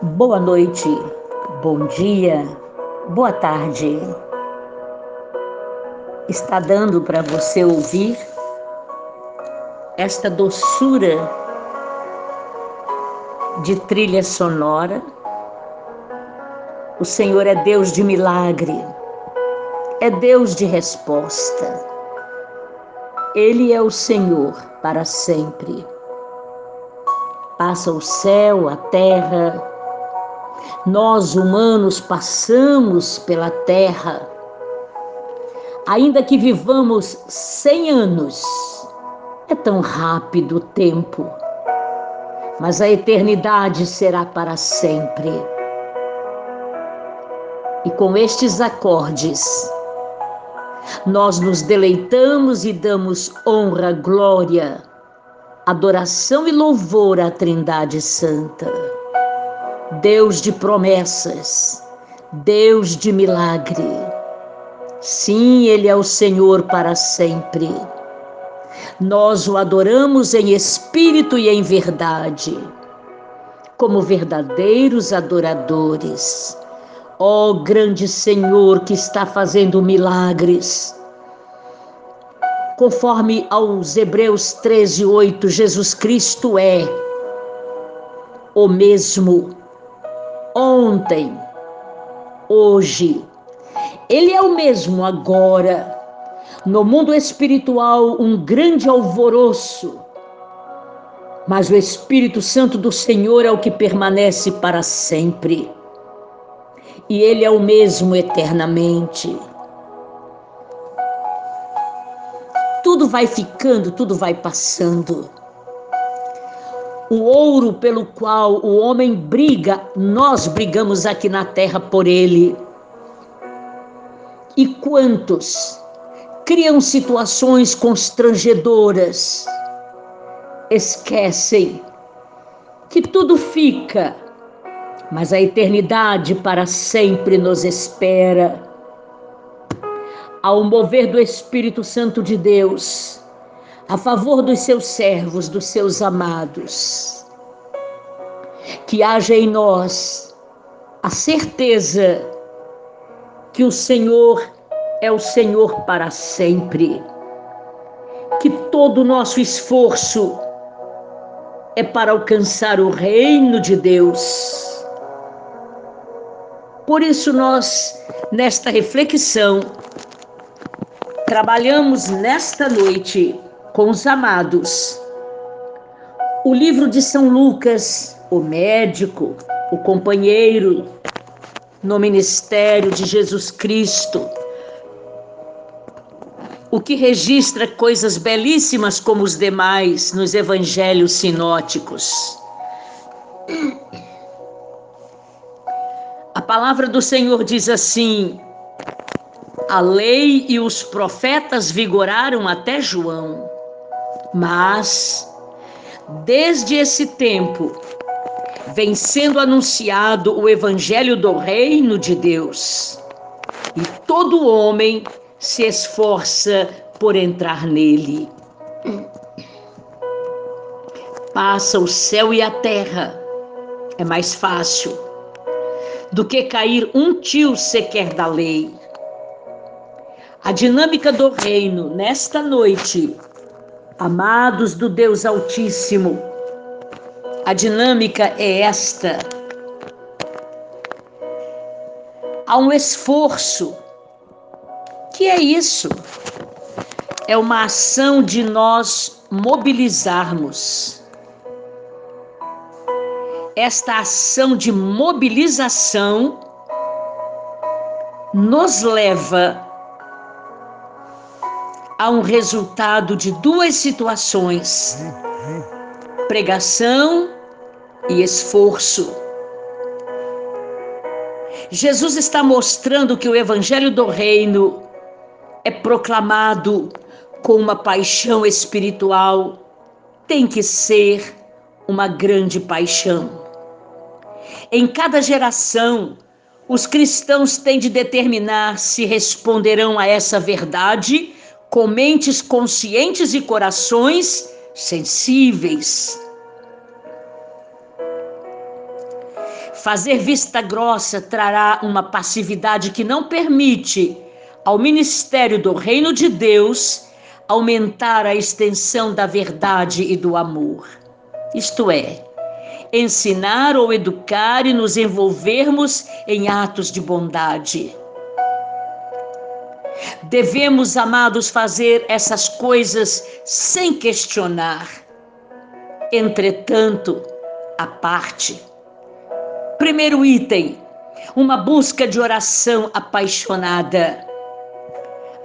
Boa noite, bom dia, boa tarde. Está dando para você ouvir esta doçura de trilha sonora? O Senhor é Deus de milagre, é Deus de resposta. Ele é o Senhor para sempre. Passa o céu, a terra, nós humanos passamos pela terra, ainda que vivamos cem anos, é tão rápido o tempo, mas a eternidade será para sempre. E com estes acordes, nós nos deleitamos e damos honra, glória, adoração e louvor à Trindade Santa. Deus de promessas, Deus de milagre. Sim, Ele é o Senhor para sempre. Nós o adoramos em espírito e em verdade, como verdadeiros adoradores. Ó oh, grande Senhor que está fazendo milagres. Conforme aos Hebreus 13, 8, Jesus Cristo é o mesmo ontem, hoje. Ele é o mesmo agora. No mundo espiritual, um grande alvoroço. Mas o Espírito Santo do Senhor é o que permanece para sempre. E ele é o mesmo eternamente. Tudo vai ficando, tudo vai passando. O ouro pelo qual o homem briga, nós brigamos aqui na terra por ele. E quantos criam situações constrangedoras, esquecem que tudo fica, mas a eternidade para sempre nos espera. Ao mover do Espírito Santo de Deus, a favor dos seus servos, dos seus amados. Que haja em nós a certeza que o Senhor é o Senhor para sempre. Que todo o nosso esforço é para alcançar o reino de Deus. Por isso, nós, nesta reflexão, trabalhamos nesta noite com os amados. O livro de São Lucas, o médico, o companheiro no ministério de Jesus Cristo, o que registra coisas belíssimas como os demais nos evangelhos sinóticos. A palavra do Senhor diz assim: a lei e os profetas vigoraram até João. Mas, desde esse tempo, vem sendo anunciado o evangelho do reino de Deus. E todo homem se esforça por entrar nele. Passa o céu e a terra, é mais fácil do que cair um tio sequer da lei. A dinâmica do reino nesta noite Amados do Deus Altíssimo, a dinâmica é esta. Há um esforço. Que é isso? É uma ação de nós mobilizarmos. Esta ação de mobilização nos leva há um resultado de duas situações: pregação e esforço. Jesus está mostrando que o evangelho do reino é proclamado com uma paixão espiritual, tem que ser uma grande paixão. Em cada geração, os cristãos têm de determinar se responderão a essa verdade com mentes conscientes e corações sensíveis. Fazer vista grossa trará uma passividade que não permite ao ministério do Reino de Deus aumentar a extensão da verdade e do amor. Isto é, ensinar ou educar e nos envolvermos em atos de bondade. Devemos, amados, fazer essas coisas sem questionar. Entretanto, a parte. Primeiro item: uma busca de oração apaixonada.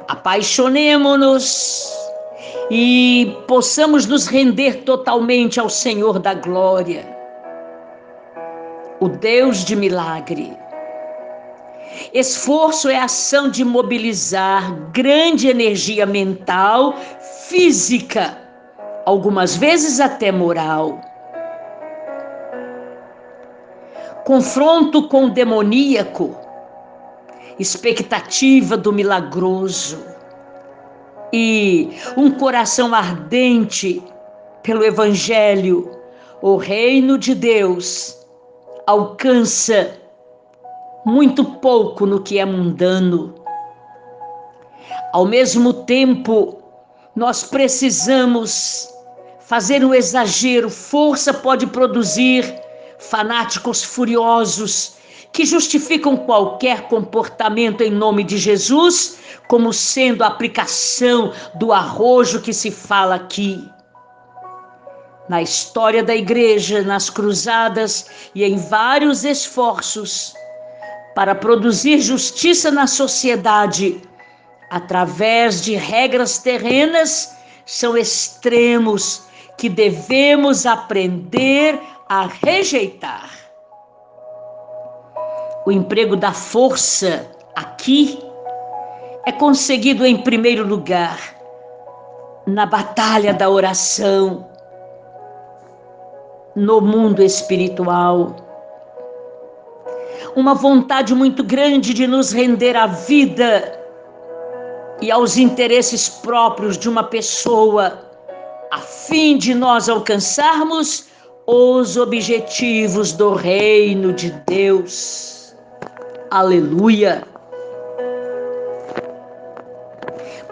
Apaixonemo-nos e possamos nos render totalmente ao Senhor da glória, o Deus de milagre. Esforço é ação de mobilizar grande energia mental, física, algumas vezes até moral. Confronto com o demoníaco, expectativa do milagroso e um coração ardente pelo Evangelho, o reino de Deus alcança muito pouco no que é mundano. Ao mesmo tempo, nós precisamos fazer um exagero. Força pode produzir fanáticos furiosos que justificam qualquer comportamento em nome de Jesus como sendo a aplicação do arrojo que se fala aqui. Na história da igreja, nas cruzadas e em vários esforços, para produzir justiça na sociedade através de regras terrenas são extremos que devemos aprender a rejeitar. O emprego da força aqui é conseguido em primeiro lugar na batalha da oração, no mundo espiritual uma vontade muito grande de nos render à vida e aos interesses próprios de uma pessoa, a fim de nós alcançarmos os objetivos do reino de Deus. Aleluia!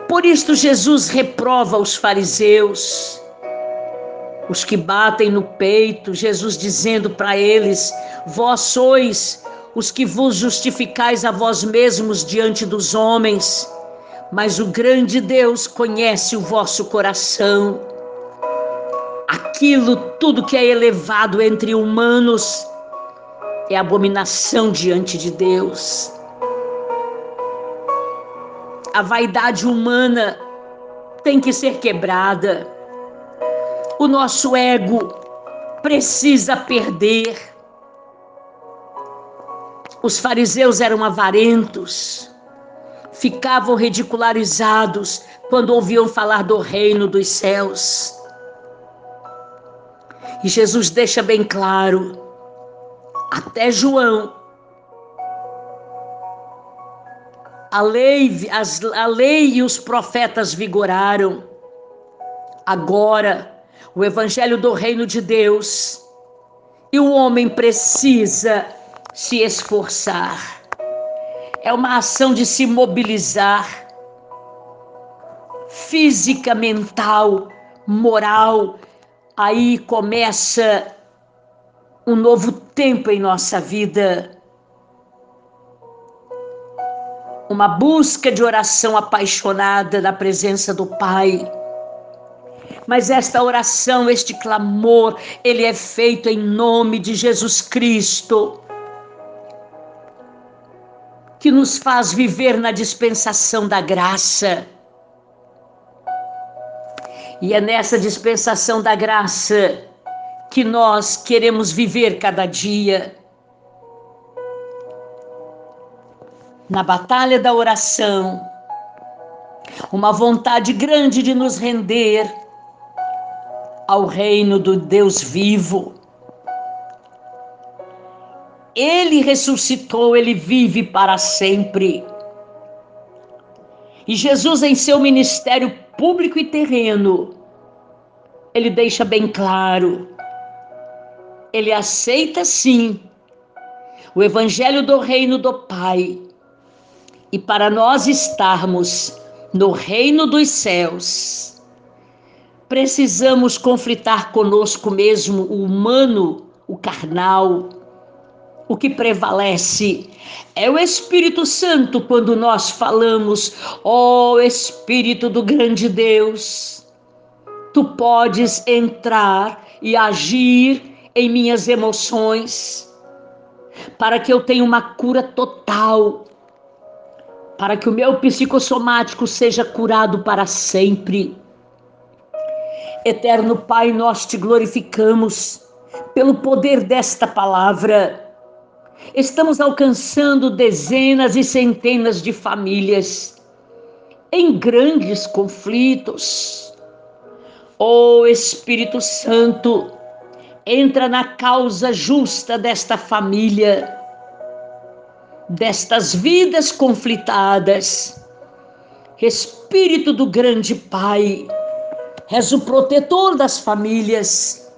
Por isto, Jesus reprova os fariseus, os que batem no peito, Jesus dizendo para eles: Vós sois os que vos justificais a vós mesmos diante dos homens, mas o grande Deus conhece o vosso coração. Aquilo tudo que é elevado entre humanos é abominação diante de Deus. A vaidade humana tem que ser quebrada. O nosso ego precisa perder os fariseus eram avarentos, ficavam ridicularizados quando ouviam falar do reino dos céus. E Jesus deixa bem claro, até João, a lei, as, a lei e os profetas vigoraram. Agora, o evangelho do reino de Deus, e o homem precisa se esforçar, é uma ação de se mobilizar física, mental, moral. Aí começa um novo tempo em nossa vida. Uma busca de oração apaixonada na presença do Pai. Mas esta oração, este clamor, ele é feito em nome de Jesus Cristo que nos faz viver na dispensação da graça. E é nessa dispensação da graça que nós queremos viver cada dia. Na batalha da oração, uma vontade grande de nos render ao reino do Deus vivo ele ressuscitou, ele vive para sempre. E Jesus, em seu ministério público e terreno, ele deixa bem claro: ele aceita sim o Evangelho do Reino do Pai. E para nós estarmos no reino dos céus, precisamos conflitar conosco mesmo, o humano, o carnal. O que prevalece é o Espírito Santo quando nós falamos, ó oh, Espírito do grande Deus, tu podes entrar e agir em minhas emoções para que eu tenha uma cura total, para que o meu psicossomático seja curado para sempre. Eterno Pai, nós te glorificamos pelo poder desta palavra. Estamos alcançando dezenas e centenas de famílias em grandes conflitos. Oh Espírito Santo, entra na causa justa desta família, destas vidas conflitadas. Espírito do grande Pai, és o protetor das famílias,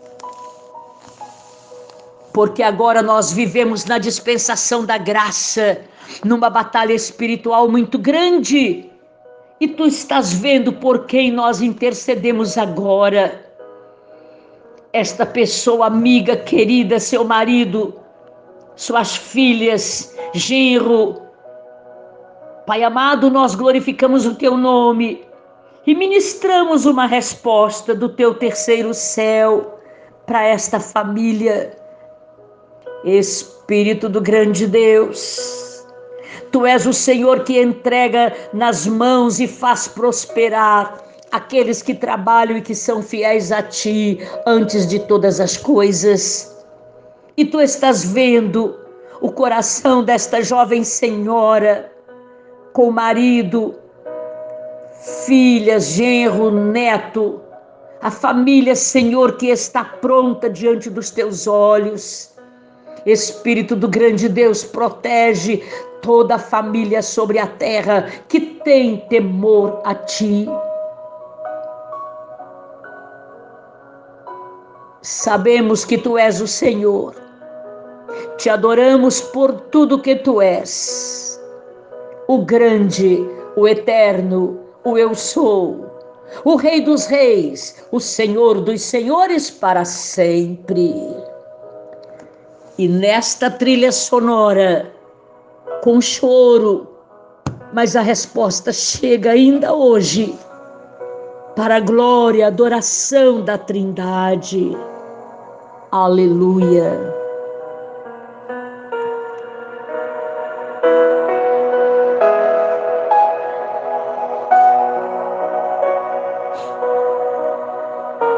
porque agora nós vivemos na dispensação da graça, numa batalha espiritual muito grande, e tu estás vendo por quem nós intercedemos agora esta pessoa amiga, querida, seu marido, suas filhas, genro. Pai amado, nós glorificamos o teu nome e ministramos uma resposta do teu terceiro céu para esta família. Espírito do grande Deus, tu és o Senhor que entrega nas mãos e faz prosperar aqueles que trabalham e que são fiéis a ti antes de todas as coisas. E tu estás vendo o coração desta jovem senhora com marido, filhas, genro, neto, a família, Senhor, que está pronta diante dos teus olhos. Espírito do grande Deus, protege toda a família sobre a terra que tem temor a ti. Sabemos que tu és o Senhor. Te adoramos por tudo que tu és. O grande, o eterno, o eu sou, o Rei dos Reis, o Senhor dos Senhores para sempre. E nesta trilha sonora, com choro, mas a resposta chega ainda hoje, para a glória, adoração da Trindade. Aleluia.